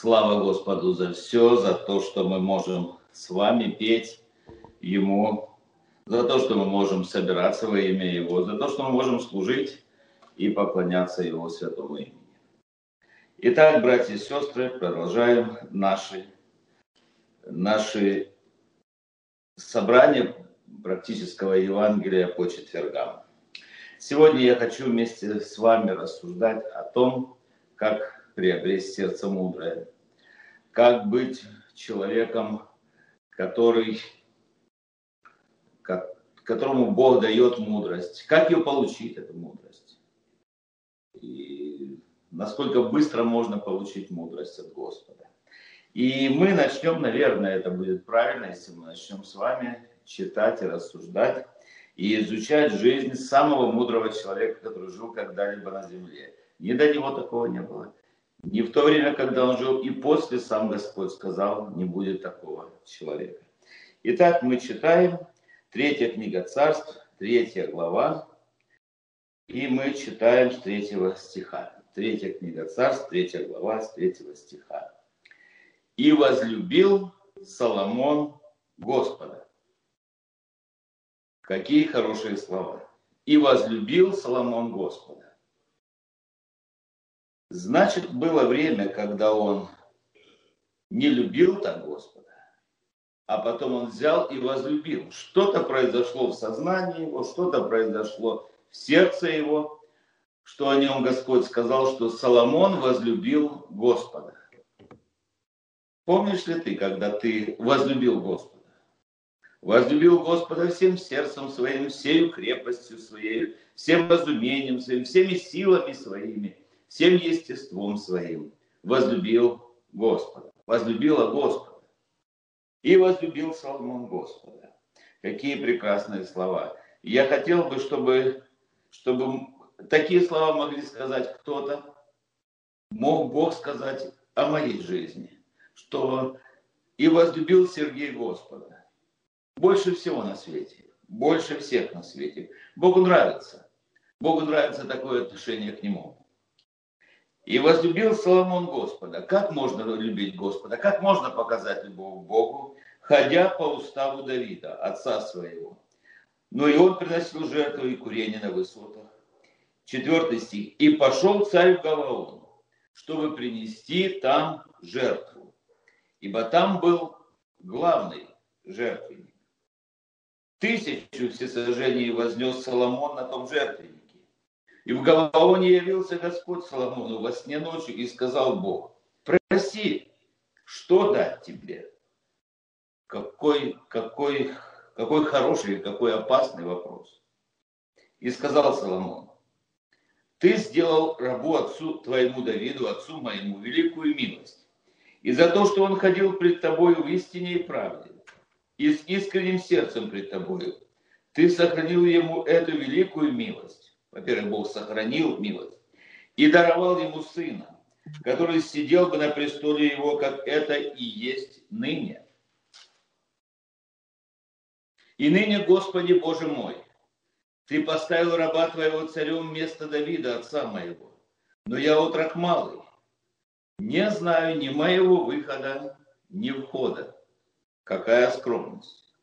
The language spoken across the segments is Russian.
Слава Господу за все, за то, что мы можем с вами петь Ему, за то, что мы можем собираться во имя Его, за то, что мы можем служить и поклоняться Его святому имени. Итак, братья и сестры, продолжаем наши, наши собрания практического Евангелия по четвергам. Сегодня я хочу вместе с вами рассуждать о том, как приобрести сердце мудрое. Как быть человеком, который, которому Бог дает мудрость. Как ее получить, эту мудрость. И насколько быстро можно получить мудрость от Господа. И мы начнем, наверное, это будет правильно, если мы начнем с вами читать и рассуждать и изучать жизнь самого мудрого человека, который жил когда-либо на земле. Ни до него такого не было. Не в то время, когда он жил, и после сам Господь сказал, не будет такого человека. Итак, мы читаем третья книга царств, третья глава, и мы читаем с третьего стиха. Третья книга царств, третья глава, с третьего стиха. «И возлюбил Соломон Господа». Какие хорошие слова. «И возлюбил Соломон Господа». Значит, было время, когда он не любил так Господа, а потом он взял и возлюбил. Что-то произошло в сознании его, что-то произошло в сердце его, что о нем Господь сказал, что Соломон возлюбил Господа. Помнишь ли ты, когда ты возлюбил Господа? Возлюбил Господа всем сердцем своим, всею крепостью своей, всем разумением своим, всеми силами своими – всем естеством своим возлюбил Господа, возлюбила Господа. И возлюбил Соломон Господа. Какие прекрасные слова. Я хотел бы, чтобы, чтобы такие слова могли сказать кто-то, мог Бог сказать о моей жизни, что и возлюбил Сергей Господа. Больше всего на свете, больше всех на свете. Богу нравится. Богу нравится такое отношение к Нему. И возлюбил Соломон Господа. Как можно любить Господа? Как можно показать любовь Богу, ходя по уставу Давида, отца своего? Но и он приносил жертву и курение на высотах. Четвертый стих. И пошел царь Гаваон, чтобы принести там жертву. Ибо там был главный жертвенник. Тысячу всесожжений вознес Соломон на том жертвеннике и в Гаваоне явился Господь Соломону во сне ночью и сказал Бог, проси, что дать тебе? Какой, какой, какой хороший, какой опасный вопрос. И сказал Соломон, ты сделал рабу отцу твоему Давиду, отцу моему, великую милость. И за то, что он ходил пред тобою в истине и правде, и с искренним сердцем пред тобою, ты сохранил ему эту великую милость во-первых, Бог сохранил милость, и даровал ему сына, который сидел бы на престоле его, как это и есть ныне. И ныне, Господи Боже мой, Ты поставил раба Твоего царем вместо Давида, отца моего, но я отрок малый, не знаю ни моего выхода, ни входа. Какая скромность.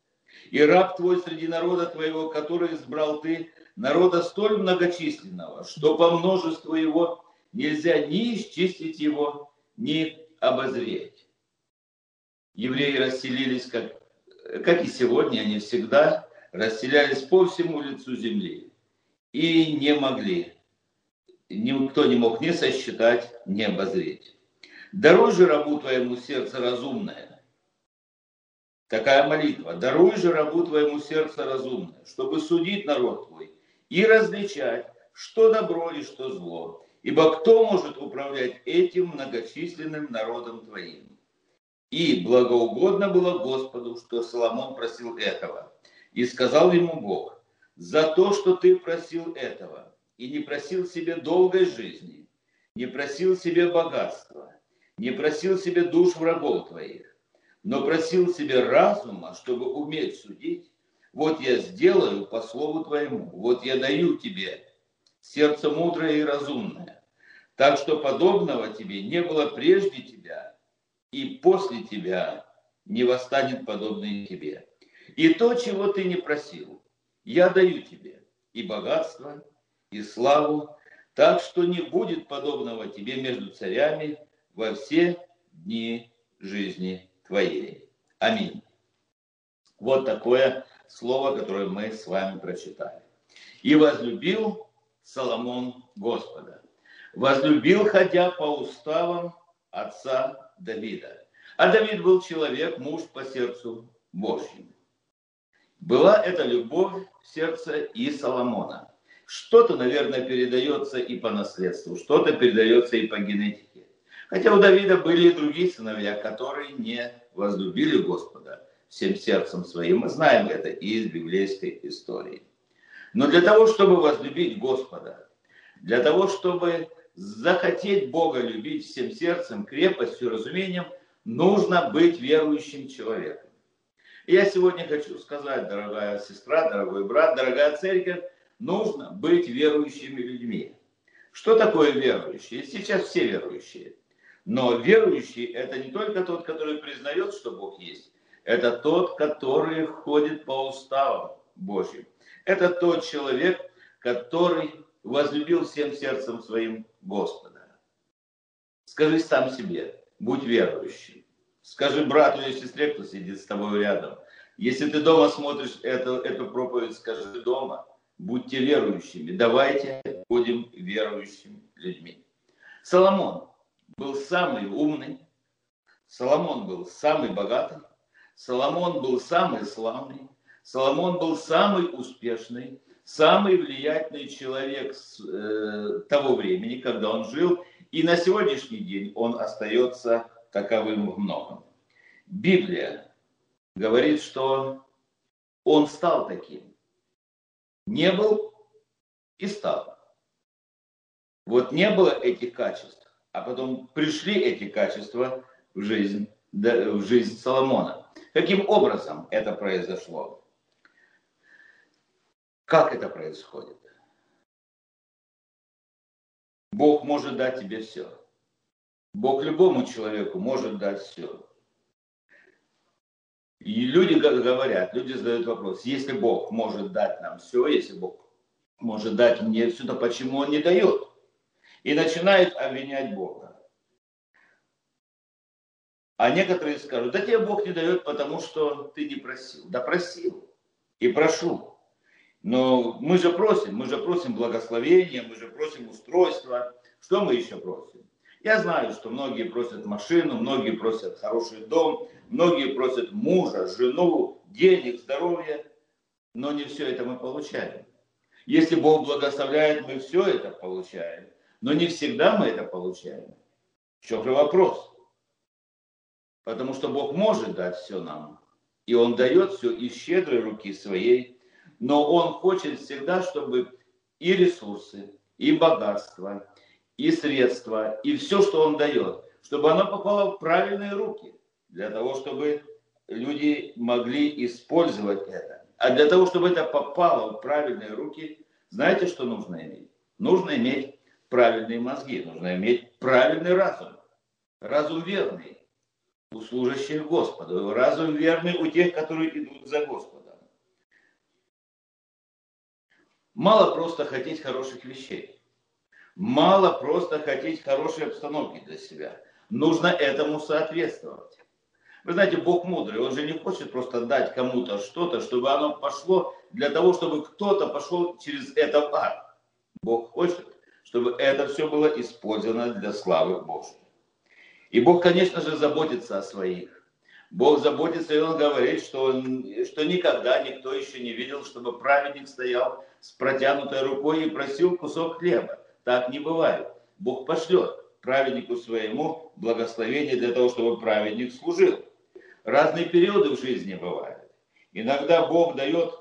И раб Твой среди народа Твоего, который избрал Ты, народа столь многочисленного, что по множеству его нельзя ни исчистить его, ни обозреть. Евреи расселились, как, как и сегодня, они всегда расселялись по всему лицу земли и не могли, никто не мог ни сосчитать, ни обозреть. Даруй рабу твоему сердце разумное. Такая молитва. Даруй же рабу твоему сердце разумное, чтобы судить народ твой и различать, что добро и что зло. Ибо кто может управлять этим многочисленным народом твоим? И благоугодно было Господу, что Соломон просил этого. И сказал ему Бог, за то, что ты просил этого, и не просил себе долгой жизни, не просил себе богатства, не просил себе душ врагов твоих, но просил себе разума, чтобы уметь судить, вот я сделаю по слову твоему, вот я даю тебе сердце мудрое и разумное, так что подобного тебе не было прежде тебя, после тебя не восстанет подобный тебе. И то, чего ты не просил, я даю тебе, и богатство, и славу, так что не будет подобного тебе между царями во все дни жизни твоей. Аминь. Вот такое слово, которое мы с вами прочитали. И возлюбил Соломон Господа. Возлюбил, ходя по уставам отца Давида. А Давид был человек, муж по сердцу Божьему. Была эта любовь в сердце и Соломона. Что-то, наверное, передается и по наследству, что-то передается и по генетике. Хотя у Давида были и другие сыновья, которые не возлюбили Господа всем сердцем своим. Мы знаем это из библейской истории. Но для того, чтобы возлюбить Господа, для того, чтобы захотеть Бога любить всем сердцем, крепостью, разумением, нужно быть верующим человеком. И я сегодня хочу сказать, дорогая сестра, дорогой брат, дорогая церковь, нужно быть верующими людьми. Что такое верующие? Сейчас все верующие. Но верующий – это не только тот, который признает, что Бог есть. Это тот, который ходит по уставам Божьим. Это тот человек, который возлюбил всем сердцем своим Господа. Скажи сам себе, будь верующим. Скажи брату или сестре, кто сидит с тобой рядом. Если ты дома смотришь эту, эту проповедь, скажи дома, будьте верующими. Давайте будем верующими людьми. Соломон был самый умный, Соломон был самый богатый, Соломон был самый славный, Соломон был самый успешный, самый влиятельный человек с, э, того времени, когда он жил, и на сегодняшний день он остается таковым в многом. Библия говорит, что он стал таким. Не был и стал. Вот не было этих качеств, а потом пришли эти качества в жизнь, в жизнь Соломона. Каким образом это произошло? Как это происходит? Бог может дать тебе все. Бог любому человеку может дать все. И люди говорят, люди задают вопрос, если Бог может дать нам все, если Бог может дать мне все, то почему Он не дает? И начинают обвинять Бога. А некоторые скажут, да тебе Бог не дает, потому что ты не просил. Да просил и прошу. Но мы же просим, мы же просим благословения, мы же просим устройства. Что мы еще просим? Я знаю, что многие просят машину, многие просят хороший дом, многие просят мужа, жену, денег, здоровья, но не все это мы получаем. Если Бог благословляет, мы все это получаем, но не всегда мы это получаем. Же вопрос? Потому что Бог может дать все нам, и Он дает все из щедрой руки своей но он хочет всегда, чтобы и ресурсы, и богатство, и средства, и все, что он дает, чтобы оно попало в правильные руки, для того, чтобы люди могли использовать это. А для того, чтобы это попало в правильные руки, знаете, что нужно иметь? Нужно иметь правильные мозги, нужно иметь правильный разум. Разум верный у служащих Господу, разум верный у тех, которые идут за Господом. Мало просто хотеть хороших вещей. Мало просто хотеть хорошей обстановки для себя. Нужно этому соответствовать. Вы знаете, Бог мудрый, Он же не хочет просто дать кому-то что-то, чтобы оно пошло для того, чтобы кто-то пошел через это в ад. Бог хочет, чтобы это все было использовано для славы Божьей. И Бог, конечно же, заботится о своих. Бог заботится, и Он говорит, что, он, что никогда никто еще не видел, чтобы праведник стоял с протянутой рукой и просил кусок хлеба. Так не бывает. Бог пошлет праведнику своему благословение для того, чтобы праведник служил. Разные периоды в жизни бывают. Иногда Бог дает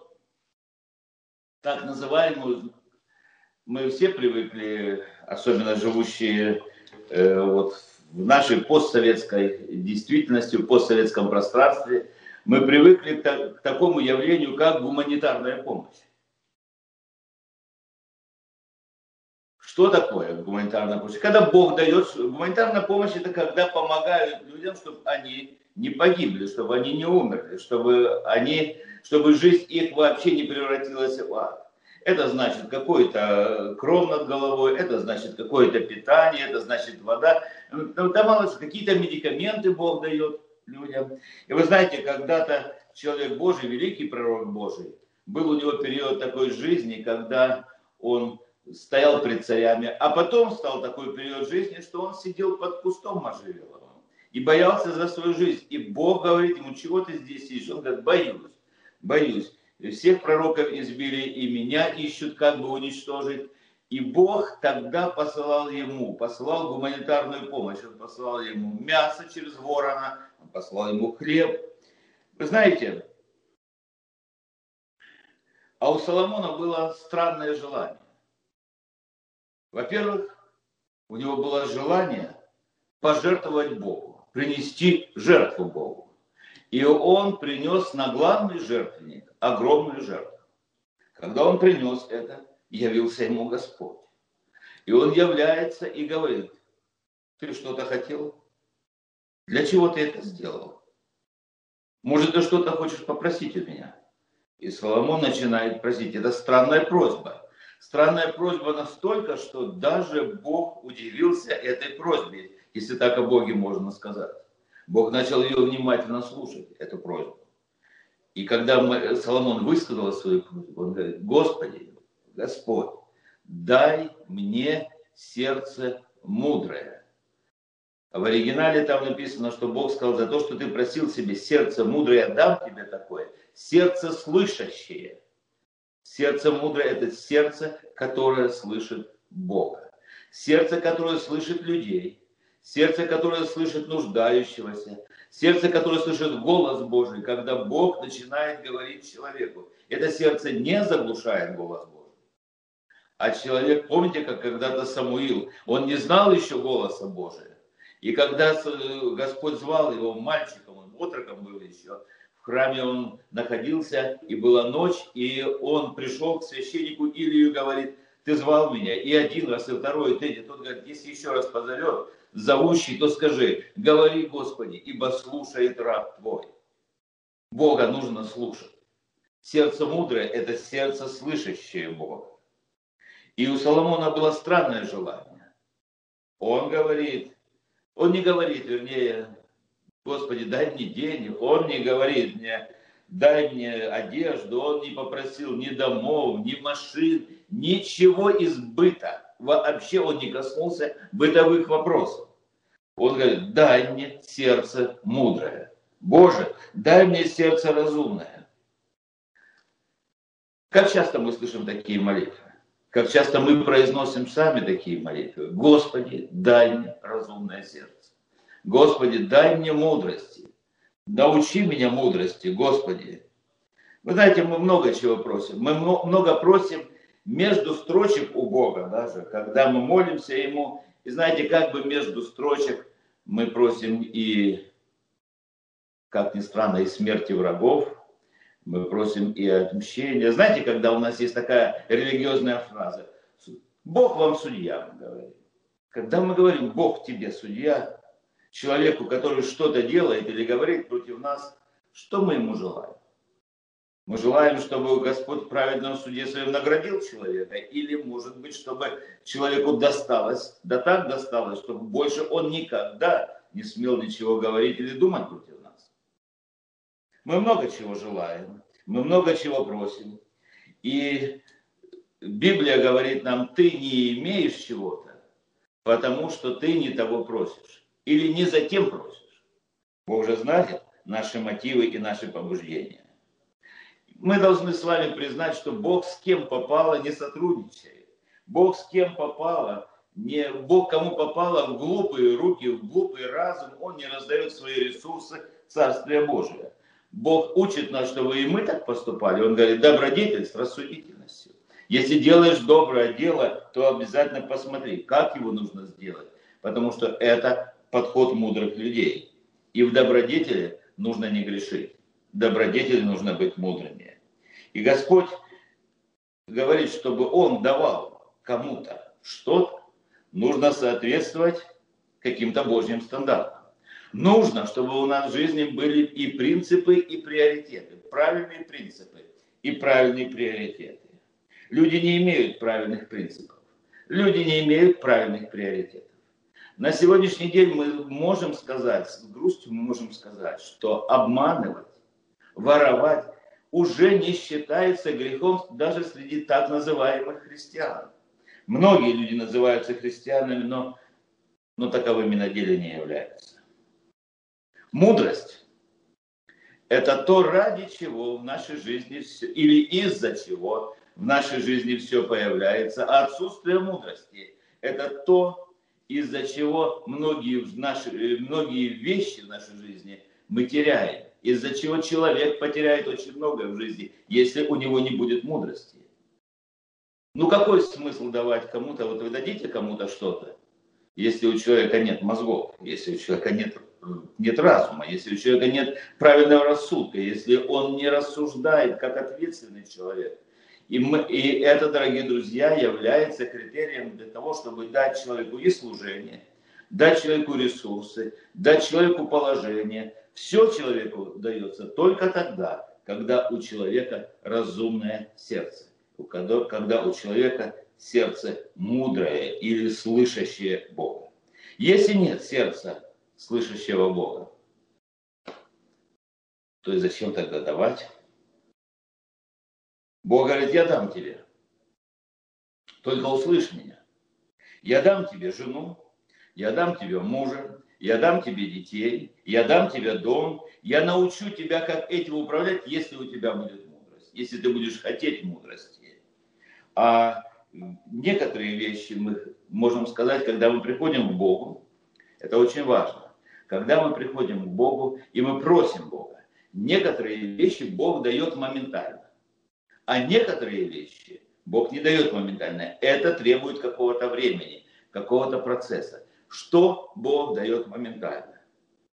так называемую, мы все привыкли, особенно живущие э, вот в нашей постсоветской действительности, в постсоветском пространстве, мы привыкли к такому явлению, как гуманитарная помощь. Что такое гуманитарная помощь? Когда Бог дает, гуманитарная помощь это когда помогают людям, чтобы они не погибли, чтобы они не умерли, чтобы, они, чтобы жизнь их вообще не превратилась в ад. Это значит какой-то кров над головой, это значит какое-то питание, это значит вода. Давалось какие-то медикаменты Бог дает людям. И вы знаете, когда-то человек Божий, великий пророк Божий, был у него период такой жизни, когда он стоял пред царями, а потом стал такой период жизни, что он сидел под кустом можжевеловым и боялся за свою жизнь. И Бог говорит ему, чего ты здесь сидишь? Он говорит, боюсь, боюсь. Всех пророков избили, и меня ищут, как бы уничтожить. И Бог тогда посылал ему, посылал гуманитарную помощь. Он посылал ему мясо через ворона, он послал ему хлеб. Вы знаете, а у Соломона было странное желание. Во-первых, у него было желание пожертвовать Богу, принести жертву Богу. И он принес на главный жертвенник огромную жертву. Когда он принес это, явился ему Господь. И он является и говорит, ты что-то хотел? Для чего ты это сделал? Может, ты что-то хочешь попросить у меня? И Соломон начинает просить. Это странная просьба. Странная просьба настолько, что даже Бог удивился этой просьбе, если так о Боге можно сказать. Бог начал ее внимательно слушать, эту просьбу. И когда Соломон высказал свою просьбу, он говорит, Господи, Господь, дай мне сердце мудрое. В оригинале там написано, что Бог сказал, за то, что ты просил себе сердце мудрое, я дам тебе такое, сердце слышащее. Сердце мудрое – это сердце, которое слышит Бога. Сердце, которое слышит людей. Сердце, которое слышит нуждающегося. Сердце, которое слышит голос Божий, когда Бог начинает говорить человеку. Это сердце не заглушает голос Божий. А человек, помните, как когда-то Самуил, он не знал еще голоса Божия. И когда Господь звал его мальчиком, он отроком был еще, в храме он находился, и была ночь, и он пришел к священнику Илию и говорит, ты звал меня, и один раз, и второй, и третий. Тот говорит, если еще раз позовет, зовущий, то скажи, говори, Господи, ибо слушает раб твой. Бога нужно слушать. Сердце мудрое – это сердце, слышащее Бога. И у Соломона было странное желание. Он говорит, он не говорит, вернее, Господи, дай мне денег. Он не говорит мне, дай мне одежду. Он не попросил ни домов, ни машин, ничего из быта. Вообще он не коснулся бытовых вопросов. Он говорит, дай мне сердце мудрое. Боже, дай мне сердце разумное. Как часто мы слышим такие молитвы? как часто мы произносим сами такие молитвы. Господи, дай мне разумное сердце. Господи, дай мне мудрости. Научи меня мудрости, Господи. Вы знаете, мы много чего просим. Мы много просим между строчек у Бога даже, когда мы молимся Ему. И знаете, как бы между строчек мы просим и, как ни странно, и смерти врагов, мы просим и отмщения. Знаете, когда у нас есть такая религиозная фраза, Бог вам судья, мы говорим. Когда мы говорим, Бог тебе судья, человеку, который что-то делает или говорит против нас, что мы ему желаем? Мы желаем, чтобы Господь в праведном суде своем наградил человека, или, может быть, чтобы человеку досталось, да так досталось, чтобы больше он никогда не смел ничего говорить или думать против мы много чего желаем, мы много чего просим. И Библия говорит нам, ты не имеешь чего-то, потому что ты не того просишь. Или не за тем просишь. Бог же знает наши мотивы и наши побуждения. Мы должны с вами признать, что Бог с кем попало не сотрудничает. Бог с кем попало, не Бог кому попало в глупые руки, в глупый разум, Он не раздает свои ресурсы Царствия Божия. Бог учит нас, чтобы и мы так поступали. Он говорит, добродетель с рассудительностью. Если делаешь доброе дело, то обязательно посмотри, как его нужно сделать. Потому что это подход мудрых людей. И в добродетели нужно не грешить. Добродетели нужно быть мудрыми. И Господь говорит, чтобы Он давал кому-то что-то. Нужно соответствовать каким-то Божьим стандартам. Нужно, чтобы у нас в жизни были и принципы, и приоритеты. Правильные принципы и правильные приоритеты. Люди не имеют правильных принципов. Люди не имеют правильных приоритетов. На сегодняшний день мы можем сказать, с грустью мы можем сказать, что обманывать, воровать уже не считается грехом даже среди так называемых христиан. Многие люди называются христианами, но, но таковыми на деле не являются. Мудрость – это то, ради чего в нашей жизни все, или из-за чего в нашей жизни все появляется. А отсутствие мудрости – это то, из-за чего многие, наши, многие вещи в нашей жизни мы теряем. Из-за чего человек потеряет очень многое в жизни, если у него не будет мудрости. Ну какой смысл давать кому-то, вот вы дадите кому-то что-то, если у человека нет мозгов, если у человека нет нет разума, если у человека нет правильного рассудка, если он не рассуждает как ответственный человек. И, мы, и это, дорогие друзья, является критерием для того, чтобы дать человеку и служение, дать человеку ресурсы, дать человеку положение. Все человеку дается только тогда, когда у человека разумное сердце, когда у человека сердце мудрое или слышащее Бога. Если нет сердца слышащего Бога. То есть зачем тогда давать? Бог говорит, я дам тебе. Только услышь меня. Я дам тебе жену, я дам тебе мужа, я дам тебе детей, я дам тебе дом, я научу тебя, как этим управлять, если у тебя будет мудрость, если ты будешь хотеть мудрости. А некоторые вещи мы можем сказать, когда мы приходим к Богу, это очень важно когда мы приходим к Богу и мы просим Бога. Некоторые вещи Бог дает моментально, а некоторые вещи Бог не дает моментально. Это требует какого-то времени, какого-то процесса. Что Бог дает моментально?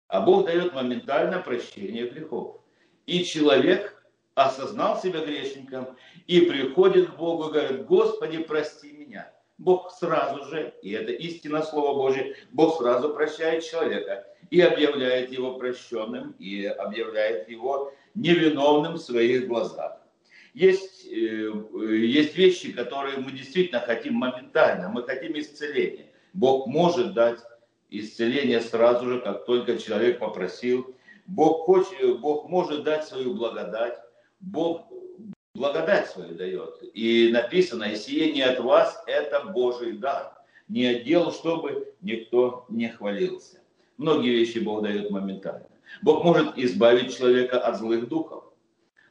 А Бог дает моментально прощение грехов. И человек осознал себя грешником и приходит к Богу и говорит, Господи, прости меня. Бог сразу же, и это истина Слова Божье, Бог сразу прощает человека и объявляет его прощенным, и объявляет его невиновным в своих глазах. Есть, э, есть вещи, которые мы действительно хотим моментально, мы хотим исцеления. Бог может дать исцеление сразу же, как только человек попросил. Бог, хочет, Бог может дать свою благодать. Бог благодать свою дает. И написано, и сие не от вас, это Божий дар. Не отдел, чтобы никто не хвалился. Многие вещи Бог дает моментально. Бог может избавить человека от злых духов,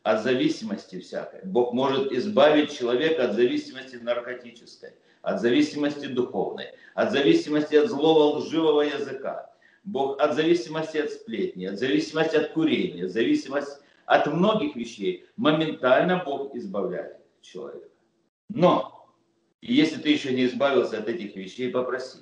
от зависимости всякой. Бог может избавить человека от зависимости наркотической, от зависимости духовной, от зависимости от злого лживого языка. Бог от зависимости от сплетни, от зависимости от курения, зависимость от многих вещей. Моментально Бог избавляет человека. Но, если ты еще не избавился от этих вещей, попроси.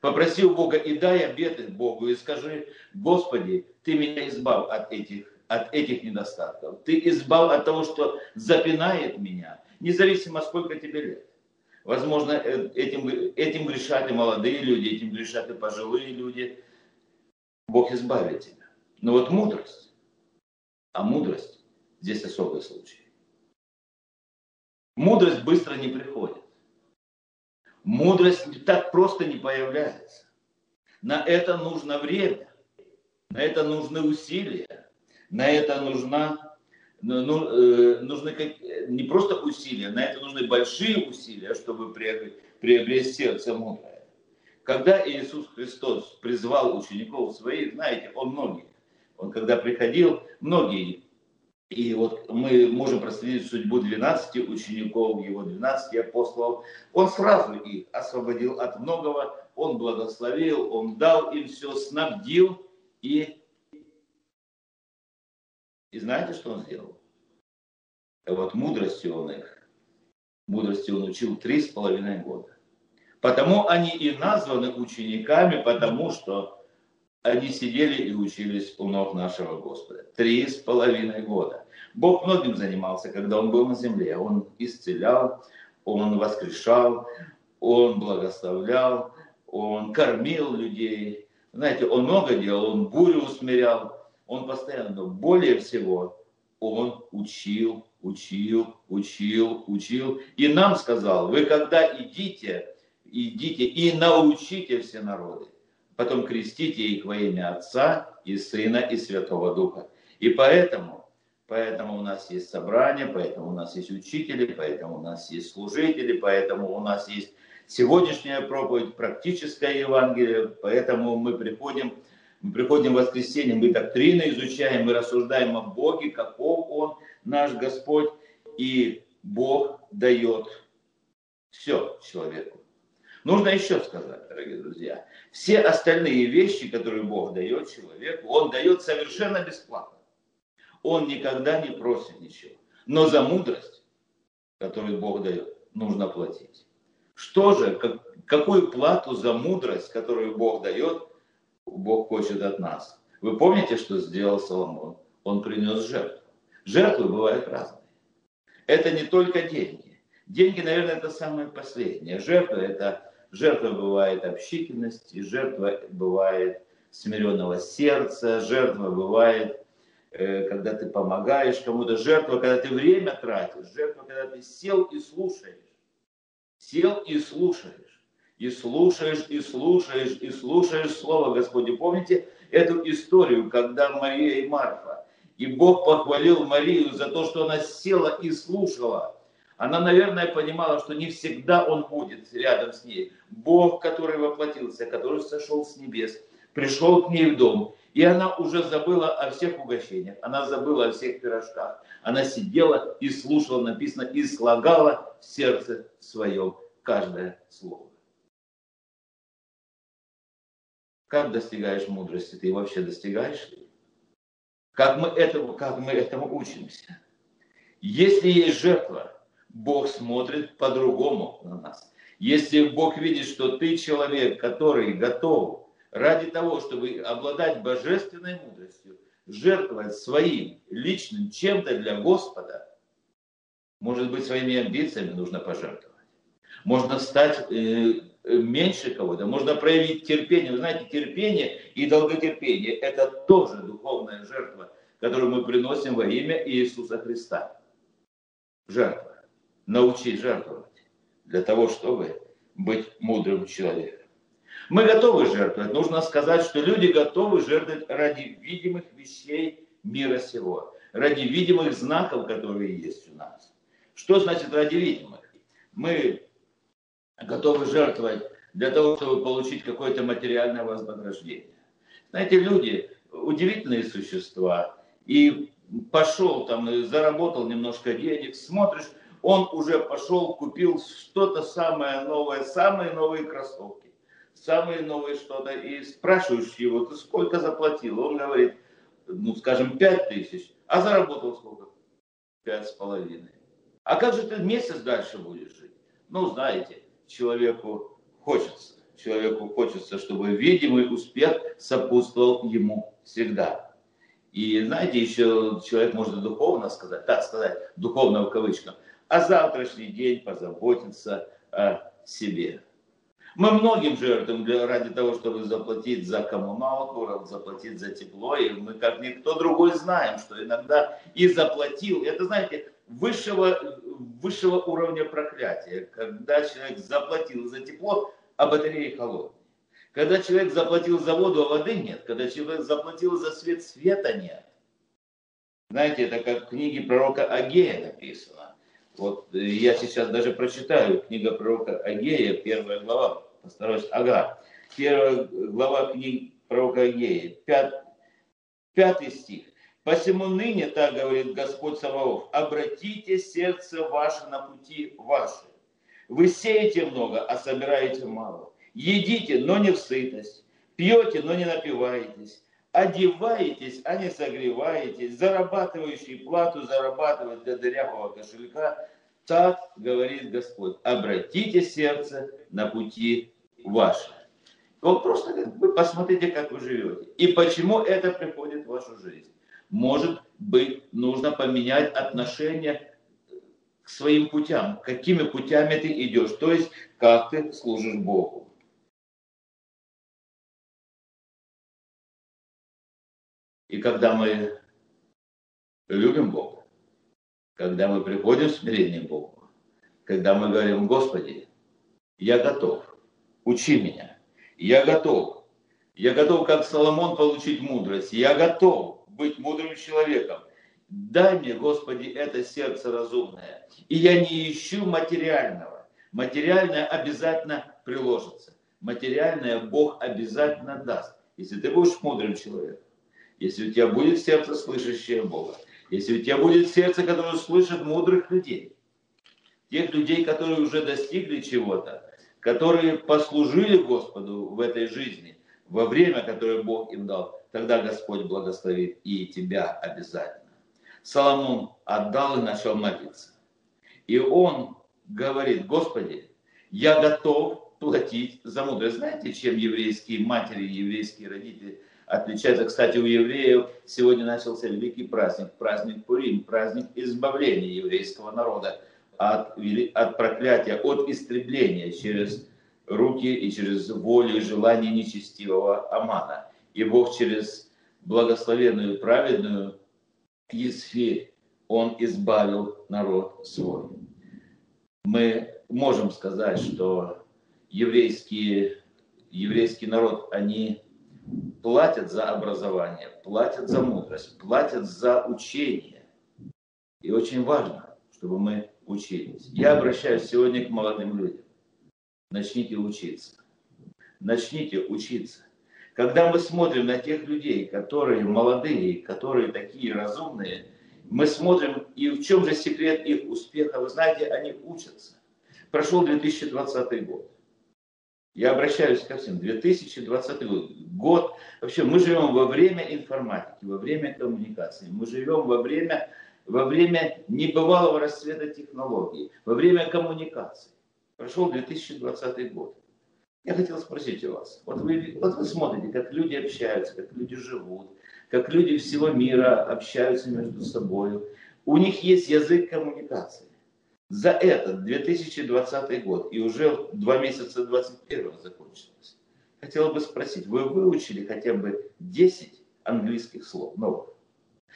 Попроси у Бога и дай обеты Богу и скажи, Господи, Ты меня избав от этих, от этих недостатков. Ты избав от того, что запинает меня, независимо сколько тебе лет. Возможно, э, этим, этим грешат и молодые люди, этим грешат и пожилые люди. Бог избавит тебя. Но вот мудрость, а мудрость здесь особый случай. Мудрость быстро не приходит. Мудрость так просто не появляется. На это нужно время, на это нужны усилия, на это нужна, ну, ну э, нужны как, не просто усилия, на это нужны большие усилия, чтобы приобрести сердце мудрое. Когда Иисус Христос призвал учеников своих, знаете, он многих, он когда приходил, многие и вот мы можем проследить судьбу 12 учеников, его 12 апостолов. Он сразу их освободил от многого, он благословил, он дал им все, снабдил. И, и знаете, что он сделал? Вот мудростью он их, мудростью он учил три с половиной года. Потому они и названы учениками, потому что они сидели и учились у ног нашего Господа. Три с половиной года. Бог многим занимался, когда Он был на земле. Он исцелял, Он воскрешал, он благословлял, он кормил людей. Знаете, он много делал, он бурю усмирял, он постоянно, более всего, он учил, учил, учил, учил. И нам сказал, вы когда идите, идите и научите все народы. Потом крестите их во имя Отца и Сына и Святого Духа. И поэтому, поэтому у нас есть собрание, поэтому у нас есть учители, поэтому у нас есть служители, поэтому у нас есть сегодняшняя проповедь, практическое Евангелие, поэтому мы приходим, мы приходим в воскресенье, мы доктрины изучаем, мы рассуждаем о Боге, каков Он, наш Господь, и Бог дает все человеку. Нужно еще сказать, дорогие друзья, все остальные вещи, которые Бог дает человеку, Он дает совершенно бесплатно. Он никогда не просит ничего. Но за мудрость, которую Бог дает, нужно платить. Что же, как, какую плату за мудрость, которую Бог дает, Бог хочет от нас? Вы помните, что сделал Соломон? Он принес жертву. Жертвы бывают разные. Это не только деньги. Деньги, наверное, это самое последнее. Жертва это жертва бывает общительности, жертва бывает смиренного сердца, жертва бывает, э, когда ты помогаешь кому-то, жертва, когда ты время тратишь, жертва, когда ты сел и слушаешь. Сел и слушаешь. И слушаешь, и слушаешь, и слушаешь Слово Господне. Помните эту историю, когда Мария и Марфа, и Бог похвалил Марию за то, что она села и слушала. Она, наверное, понимала, что не всегда Он будет рядом с ней. Бог, который воплотился, который сошел с небес, пришел к ней в дом. И она уже забыла о всех угощениях, она забыла о всех пирожках. Она сидела и слушала, написано, и слагала в сердце своем каждое слово. Как достигаешь мудрости? Ты вообще достигаешь? Как мы этому, как мы этому учимся? Если есть жертва, Бог смотрит по-другому на нас. Если Бог видит, что ты человек, который готов ради того, чтобы обладать божественной мудростью, жертвовать своим личным чем-то для Господа, может быть, своими амбициями нужно пожертвовать. Можно стать э, меньше кого-то, можно проявить терпение. Вы знаете, терпение и долготерпение – это тоже духовная жертва, которую мы приносим во имя Иисуса Христа. Жертва. Научить жертвовать для того, чтобы быть мудрым человеком. Мы готовы жертвовать. Нужно сказать, что люди готовы жертвовать ради видимых вещей мира сего, ради видимых знаков, которые есть у нас. Что значит ради видимых? Мы готовы жертвовать для того, чтобы получить какое-то материальное вознаграждение. Знаете, люди удивительные существа. И пошел там, заработал немножко денег, смотришь, он уже пошел, купил что-то самое новое, самые новые кроссовки самые новые что-то, и спрашиваешь его, ты сколько заплатил? Он говорит, ну, скажем, пять тысяч, а заработал сколько? Пять с половиной. А как же ты месяц дальше будешь жить? Ну, знаете, человеку хочется, человеку хочется, чтобы видимый успех сопутствовал ему всегда. И знаете, еще человек может духовно сказать, так сказать, духовно в кавычках, а завтрашний день позаботиться о себе. Мы многим жертвуем для, ради того, чтобы заплатить за коммуналку, заплатить за тепло. И мы, как никто другой, знаем, что иногда и заплатил. Это, знаете, высшего, высшего уровня проклятия. Когда человек заплатил за тепло, а батареи холодные. Когда человек заплатил за воду, а воды нет. Когда человек заплатил за свет, света нет. Знаете, это как в книге пророка Агея написано. Вот э, я сейчас даже прочитаю книга пророка Агея, первая глава, постараюсь. Ага, первая глава книги пророка Агея, пят, пятый стих. Посему ныне, так говорит Господь Саваоф, обратите сердце ваше на пути ваши. Вы сеете много, а собираете мало. Едите, но не в сытость. Пьете, но не напиваетесь. Одеваетесь, а не согреваетесь. Зарабатывающий плату зарабатывает для дырявого кошелька. Так говорит Господь. Обратите сердце на пути ваше. Он просто говорит, вы посмотрите, как вы живете. И почему это приходит в вашу жизнь. Может быть, нужно поменять отношение к своим путям, какими путями ты идешь, то есть как ты служишь Богу. И когда мы любим Бога, когда мы приходим в смирение к Богу, когда мы говорим, Господи, я готов, учи меня, я готов, я готов, как Соломон, получить мудрость, я готов быть мудрым человеком, дай мне, Господи, это сердце разумное. И я не ищу материального. Материальное обязательно приложится. Материальное Бог обязательно даст, если ты будешь мудрым человеком. Если у тебя будет сердце, слышащее Бога. Если у тебя будет сердце, которое слышит мудрых людей. Тех людей, которые уже достигли чего-то, которые послужили Господу в этой жизни, во время, которое Бог им дал, тогда Господь благословит и тебя обязательно. Соломон отдал и начал молиться. И он говорит, Господи, я готов платить за мудрость. Знаете, чем еврейские матери, еврейские родители отличаются? Кстати, у евреев сегодня начался великий праздник, праздник Пурим, праздник избавления еврейского народа от, от проклятия, от истребления через руки и через волю и желание нечестивого Амана. И Бог через благословенную праведную Есфирь, он избавил народ свой. Мы можем сказать, что еврейские, еврейский народ, они платят за образование, платят за мудрость, платят за учение. И очень важно, чтобы мы учились. Я обращаюсь сегодня к молодым людям. Начните учиться. Начните учиться. Когда мы смотрим на тех людей, которые молодые, которые такие разумные, мы смотрим, и в чем же секрет их успеха? Вы знаете, они учатся. Прошел 2020 год. Я обращаюсь ко всем. 2020 год. Год. Вообще, мы живем во время информатики, во время коммуникации. Мы живем во время, во время небывалого расцвета технологий, во время коммуникации. Прошел 2020 год. Я хотел спросить у вас, вот вы, вот вы смотрите, как люди общаются, как люди живут, как люди всего мира общаются между собой. У них есть язык коммуникации. За этот 2020 год и уже два месяца 2021 закончилось. Хотел бы спросить, вы выучили хотя бы 10 английских слов новых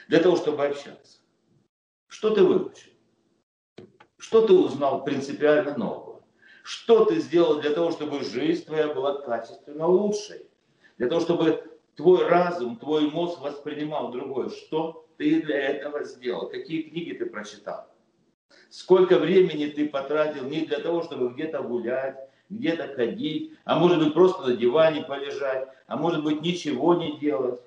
для того, чтобы общаться? Что ты выучил? Что ты узнал принципиально нового? Что ты сделал для того, чтобы жизнь твоя была качественно лучшей? Для того, чтобы твой разум, твой мозг воспринимал другое. Что ты для этого сделал? Какие книги ты прочитал? Сколько времени ты потратил не для того, чтобы где-то гулять, где-то ходить, а может быть просто на диване полежать, а может быть ничего не делать.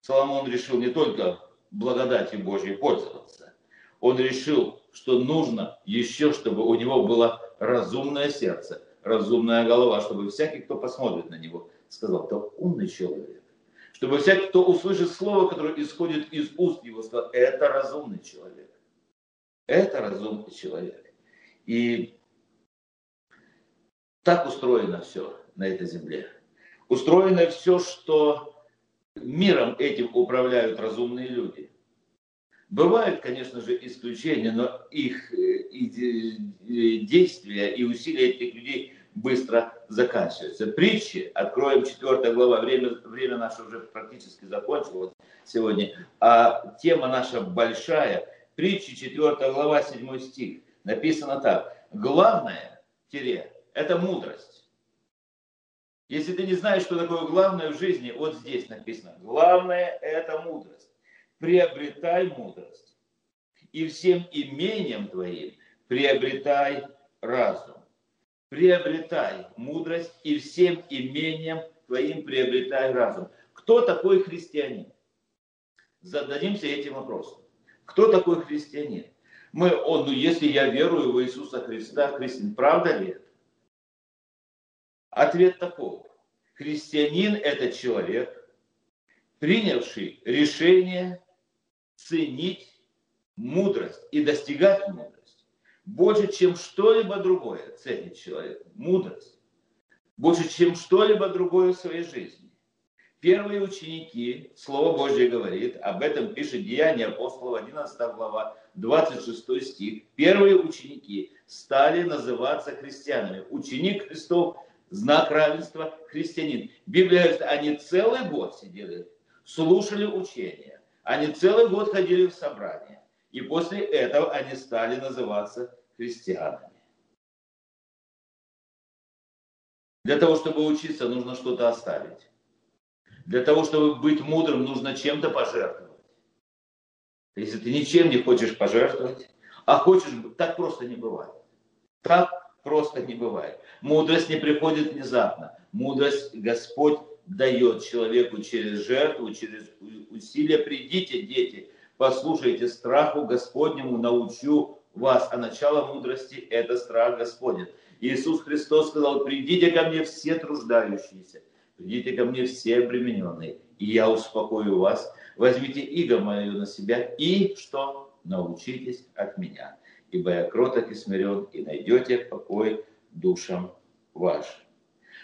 Соломон решил не только благодати Божьей пользоваться, он решил что нужно еще, чтобы у него было разумное сердце, разумная голова, чтобы всякий, кто посмотрит на него, сказал, это умный человек. Чтобы всякий, кто услышит слово, которое исходит из уст его, сказал, это разумный человек. Это разумный человек. И так устроено все на этой земле. Устроено все, что миром этим управляют разумные люди. Бывают, конечно же, исключения, но их э, действия и усилия этих людей быстро заканчиваются. Притчи, откроем 4 глава, время, время наше уже практически закончилось сегодня, а тема наша большая. Притчи, 4 глава, 7 стих. Написано так. Главное, тире, это мудрость. Если ты не знаешь, что такое главное в жизни, вот здесь написано. Главное – это мудрость приобретай мудрость. И всем имением твоим приобретай разум. Приобретай мудрость и всем имением твоим приобретай разум. Кто такой христианин? Зададимся этим вопросом. Кто такой христианин? Мы, он, ну если я верую в Иисуса Христа, христиан, правда ли это? Ответ такой. Христианин – это человек, принявший решение ценить мудрость и достигать мудрость. Больше, чем что-либо другое ценит человек. Мудрость. Больше, чем что-либо другое в своей жизни. первые ученики, Слово Божье говорит, об этом пишет Деяние апостолов, 11 глава, 26 стих. Первые ученики стали называться христианами. Ученик Христов, знак равенства, христианин. Библия говорит, они целый год сидели, слушали учения. Они целый год ходили в собрания. И после этого они стали называться христианами. Для того, чтобы учиться, нужно что-то оставить. Для того, чтобы быть мудрым, нужно чем-то пожертвовать. Если ты ничем не хочешь пожертвовать, а хочешь, так просто не бывает. Так просто не бывает. Мудрость не приходит внезапно. Мудрость Господь дает человеку через жертву, через усилия. Придите, дети, послушайте страху Господнему, научу вас. А начало мудрости – это страх Господень. Иисус Христос сказал, придите ко мне все труждающиеся, придите ко мне все обремененные, и я успокою вас. Возьмите иго мое на себя и что? Научитесь от меня, ибо я кроток и смирен, и найдете покой душам вашим.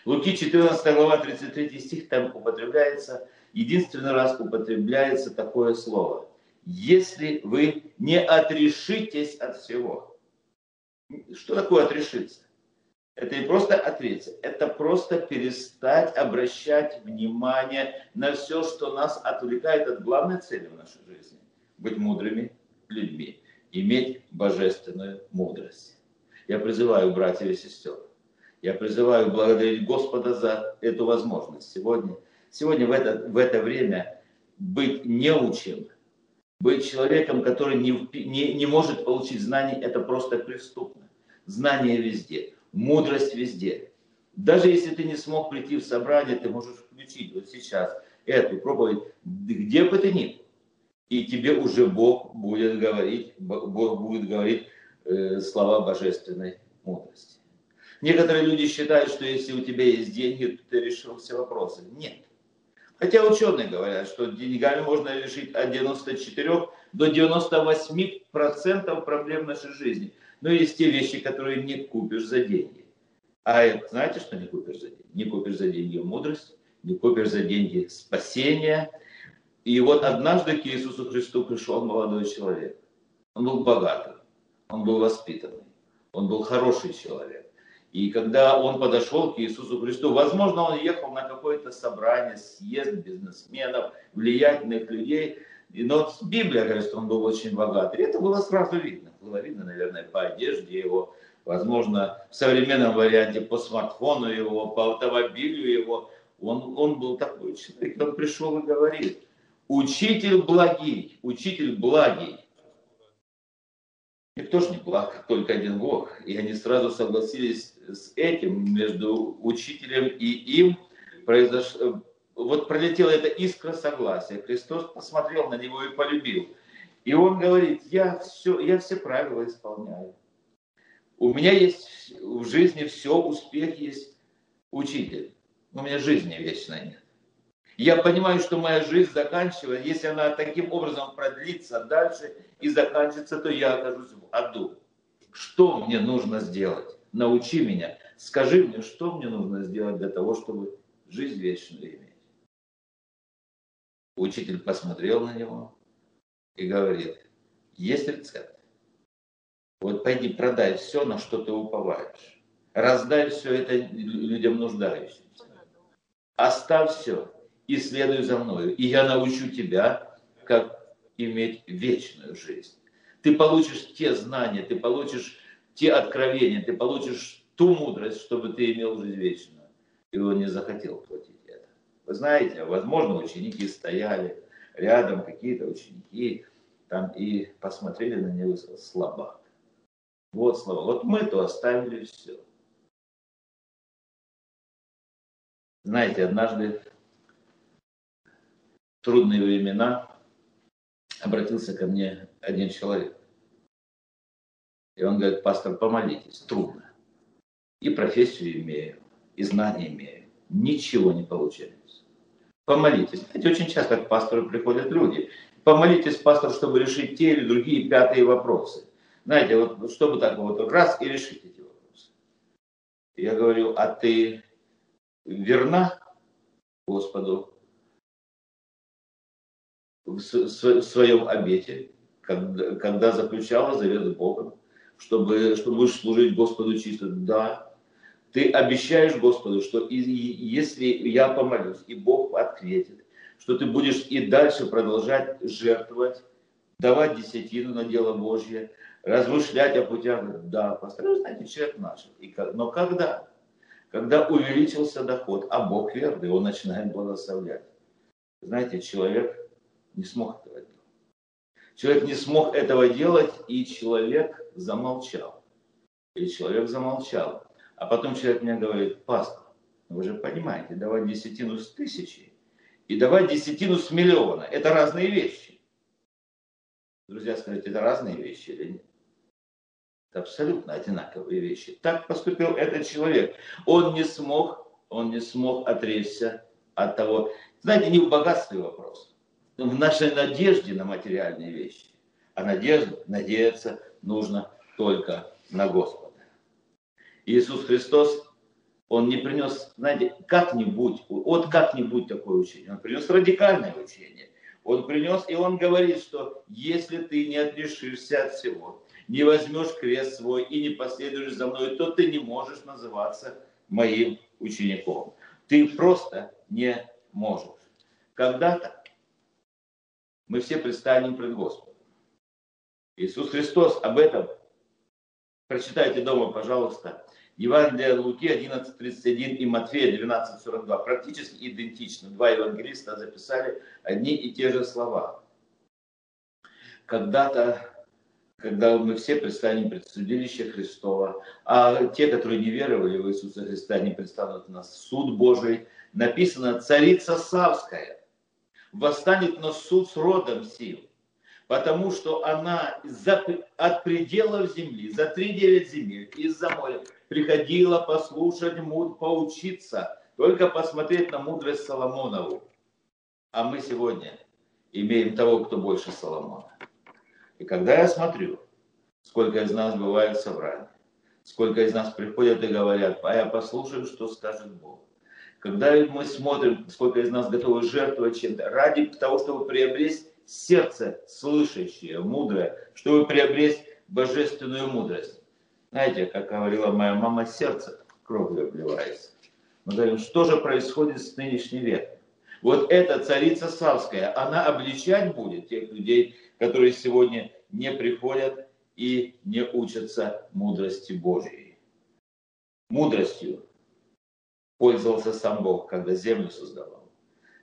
Луки 14 глава 33 стих, там употребляется, единственный раз употребляется такое слово. Если вы не отрешитесь от всего. Что такое отрешиться? Это не просто ответить, это просто перестать обращать внимание на все, что нас отвлекает от главной цели в нашей жизни. Быть мудрыми людьми, иметь божественную мудрость. Я призываю братьев и сестер, я призываю благодарить Господа за эту возможность сегодня. Сегодня в это, в это время быть неучим, быть человеком, который не, не, не может получить знаний, это просто преступно. Знания везде, мудрость везде. Даже если ты не смог прийти в собрание, ты можешь включить вот сейчас эту проповедь, где бы ты ни был. И тебе уже Бог будет говорить, Бог будет говорить э, слова божественной мудрости. Некоторые люди считают, что если у тебя есть деньги, то ты решил все вопросы. Нет. Хотя ученые говорят, что деньгами можно решить от 94 до 98 процентов проблем нашей жизни. Но есть те вещи, которые не купишь за деньги. А знаете, что не купишь за деньги? Не купишь за деньги мудрость, не купишь за деньги спасение. И вот однажды к Иисусу Христу пришел молодой человек. Он был богатый, он был воспитанный, он был хороший человек. И когда он подошел к Иисусу Христу, возможно, он ехал на какое-то собрание, съезд бизнесменов, влиятельных людей, но Библия говорит, что он был очень богатый. И это было сразу видно. Было видно, наверное, по одежде его, возможно, в современном варианте по смартфону его, по автомобилю его. Он, он был такой человек. Он пришел и говорит, учитель благий, учитель благий. Никто же не благ, только один Бог. И они сразу согласились с этим, между учителем и им произошло, вот пролетела эта искра согласия. Христос посмотрел на него и полюбил. И он говорит, я все, я все правила исполняю. У меня есть в жизни все, успех есть. Учитель, у меня жизни вечной нет. Я понимаю, что моя жизнь заканчивается, если она таким образом продлится дальше и заканчивается, то я окажусь в аду. Что мне нужно сделать? Научи меня. Скажи мне, что мне нужно сделать для того, чтобы жизнь вечную иметь. Учитель посмотрел на него и говорит, есть рецепт. Вот пойди продай все, на что ты уповаешь. Раздай все это людям нуждающимся. Оставь все и следуй за мною. И я научу тебя, как иметь вечную жизнь. Ты получишь те знания, ты получишь те откровения, ты получишь ту мудрость, чтобы ты имел жизнь вечную. И он не захотел платить это. Вы знаете, возможно, ученики стояли рядом, какие-то ученики, там и посмотрели на него слабак. Вот слова. Вот мы то оставили все. Знаете, однажды трудные времена обратился ко мне один человек. И он говорит, пастор, помолитесь, трудно. И профессию имею, и знания имею. Ничего не получается. Помолитесь. Знаете, очень часто к пастору приходят люди. Помолитесь, пастор, чтобы решить те или другие пятые вопросы. Знаете, вот чтобы так вот раз и решить эти вопросы. Я говорю, а ты верна Господу в своем обете, когда, заключала завет с Богом, чтобы, что будешь служить Господу чисто. Да, ты обещаешь Господу, что и, и, если я помолюсь, и Бог ответит, что ты будешь и дальше продолжать жертвовать, давать десятину на дело Божье, размышлять о путях. Да, пастор, знаете, человек наш. И, но когда? Когда увеличился доход, а Бог верный, он начинает благословлять. Знаете, человек не смог этого. Человек не смог этого делать, и человек замолчал. И человек замолчал. А потом человек мне говорит, пастор, вы же понимаете, давать десятину с тысячи и давать десятину с миллиона – это разные вещи. Друзья, скажите, это разные вещи или нет? Это абсолютно одинаковые вещи. Так поступил этот человек. Он не смог, он не смог отречься от того. Знаете, не в богатстве вопрос, в нашей надежде на материальные вещи. А надежда, надеяться нужно только на Господа. Иисус Христос, Он не принес, знаете, как-нибудь, вот как-нибудь такое учение. Он принес радикальное учение. Он принес, и Он говорит, что если ты не отрешишься от всего, не возьмешь крест свой и не последуешь за мной, то ты не можешь называться моим учеником. Ты просто не можешь. Когда-то мы все предстанем пред Господом. Иисус Христос об этом. Прочитайте дома, пожалуйста. Евангелие Луки 11.31 и Матфея 12.42. Практически идентично. Два евангелиста записали одни и те же слова. Когда-то когда мы все предстанем пред судилище Христова, а те, которые не веровали в Иисуса Христа, не предстанут на суд Божий. Написано, царица Савская восстанет на суд с родом сил, потому что она за, от пределов земли, за три девять земель, из-за моря, приходила послушать, муд, поучиться, только посмотреть на мудрость Соломонову. А мы сегодня имеем того, кто больше Соломона. И когда я смотрю, сколько из нас бывает собрание, сколько из нас приходят и говорят, а я послушаю, что скажет Бог. Когда мы смотрим, сколько из нас готовы жертвовать чем-то, ради того, чтобы приобрести сердце слышащее, мудрое, чтобы приобрести божественную мудрость. Знаете, как говорила моя мама, сердце кровью обливается. Мы говорим, что же происходит с нынешним веком? Вот эта царица Савская, она обличать будет тех людей, которые сегодня не приходят и не учатся мудрости Божьей. Мудростью пользовался сам Бог, когда землю создавал,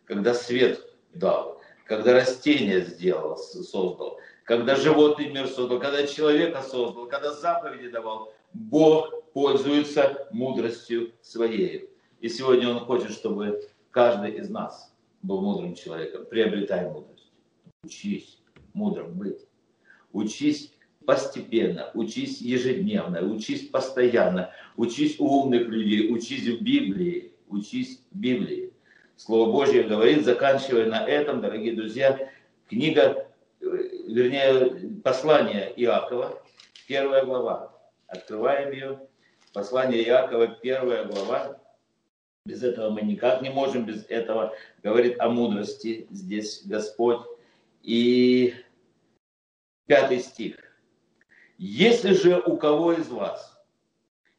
когда свет дал, когда растения сделал, создал, когда животный мир создал, когда человека создал, когда заповеди давал. Бог пользуется мудростью своей. И сегодня Он хочет, чтобы каждый из нас был мудрым человеком. Приобретай мудрость. Учись мудрым быть. Учись постепенно, учись ежедневно, учись постоянно, учись у умных людей, учись в Библии, учись в Библии. Слово Божье говорит, заканчивая на этом, дорогие друзья, книга, э, вернее, послание Иакова, первая глава. Открываем ее. Послание Иакова, первая глава. Без этого мы никак не можем, без этого говорит о мудрости здесь Господь. И пятый стих. Если же у кого из вас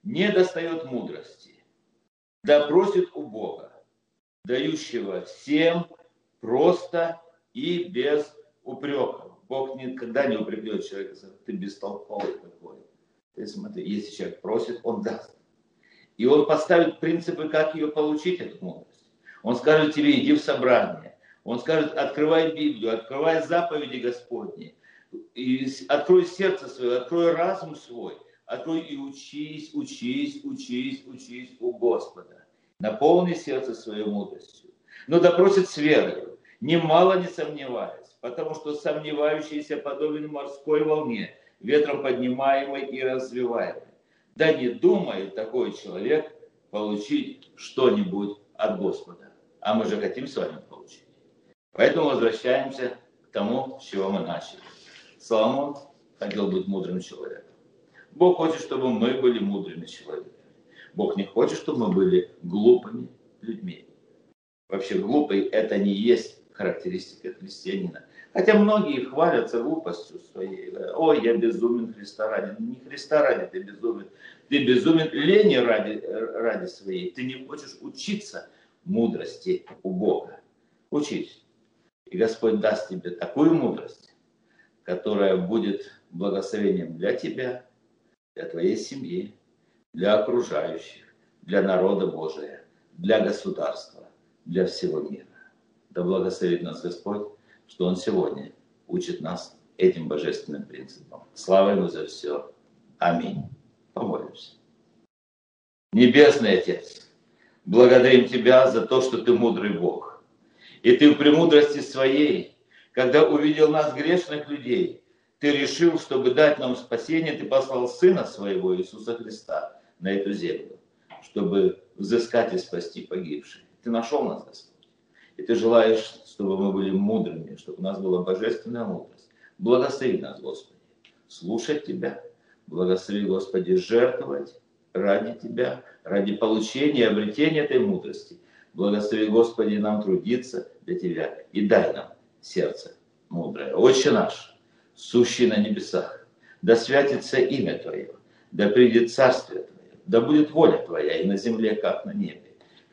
не достает мудрости, да просит у Бога, дающего всем просто и без упреков. Бог никогда не упрекнет человека, ты бестолковый какой. Ты смотри, если человек просит, он даст. И он поставит принципы, как ее получить, эту мудрость. Он скажет тебе, иди в собрание. Он скажет, открывай Библию, открывай заповеди Господни. И открой сердце свое, открой разум свой. Открой и учись, учись, учись, учись у Господа. Наполни сердце своей мудростью. Но допросит с верою, немало не сомневаясь, потому что сомневающийся подобен морской волне, ветром поднимаемой и развиваемой. Да не думает такой человек получить что-нибудь от Господа. А мы же хотим с вами получить. Поэтому возвращаемся к тому, с чего мы начали. Соломон хотел быть мудрым человеком. Бог хочет, чтобы мы были мудрыми человеками. Бог не хочет, чтобы мы были глупыми людьми. Вообще глупый это не есть характеристика христианина. Хотя многие хвалятся глупостью своей. Ой, я безумен Христа ради. Не Христа ради ты безумен. Ты безумен лени ради, ради своей. Ты не хочешь учиться мудрости у Бога. Учись. И Господь даст тебе такую мудрость, которая будет благословением для тебя, для твоей семьи, для окружающих, для народа Божия, для государства, для всего мира. Да благословит нас Господь, что Он сегодня учит нас этим божественным принципам. Слава Ему за все. Аминь. Помолимся. Небесный Отец, благодарим Тебя за то, что Ты мудрый Бог. И Ты в премудрости своей, когда увидел нас, грешных людей, Ты решил, чтобы дать нам спасение, Ты послал Сына Своего, Иисуса Христа, на эту землю, чтобы взыскать и спасти погибших. Ты нашел нас, Господь. И Ты желаешь, чтобы мы были мудрыми, чтобы у нас была божественная мудрость. Благослови нас, Господи, слушать Тебя. Благослови, Господи, жертвовать ради Тебя, ради получения и обретения этой мудрости. Благослови, Господи, нам трудиться для Тебя и дай нам сердце мудрое. Отче наш, сущий на небесах, да святится имя Твое, да придет Царствие Твое, да будет воля Твоя и на земле, как на небе.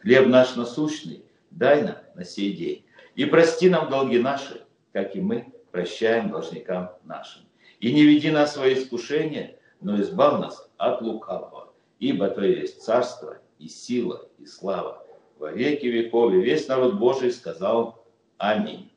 Хлеб наш насущный дай нам на сей день. И прости нам долги наши, как и мы прощаем должникам нашим. И не веди нас в свои искушения, но избав нас от лукавого ибо то есть царство и сила и слава во веки веков. И весь народ Божий сказал Аминь.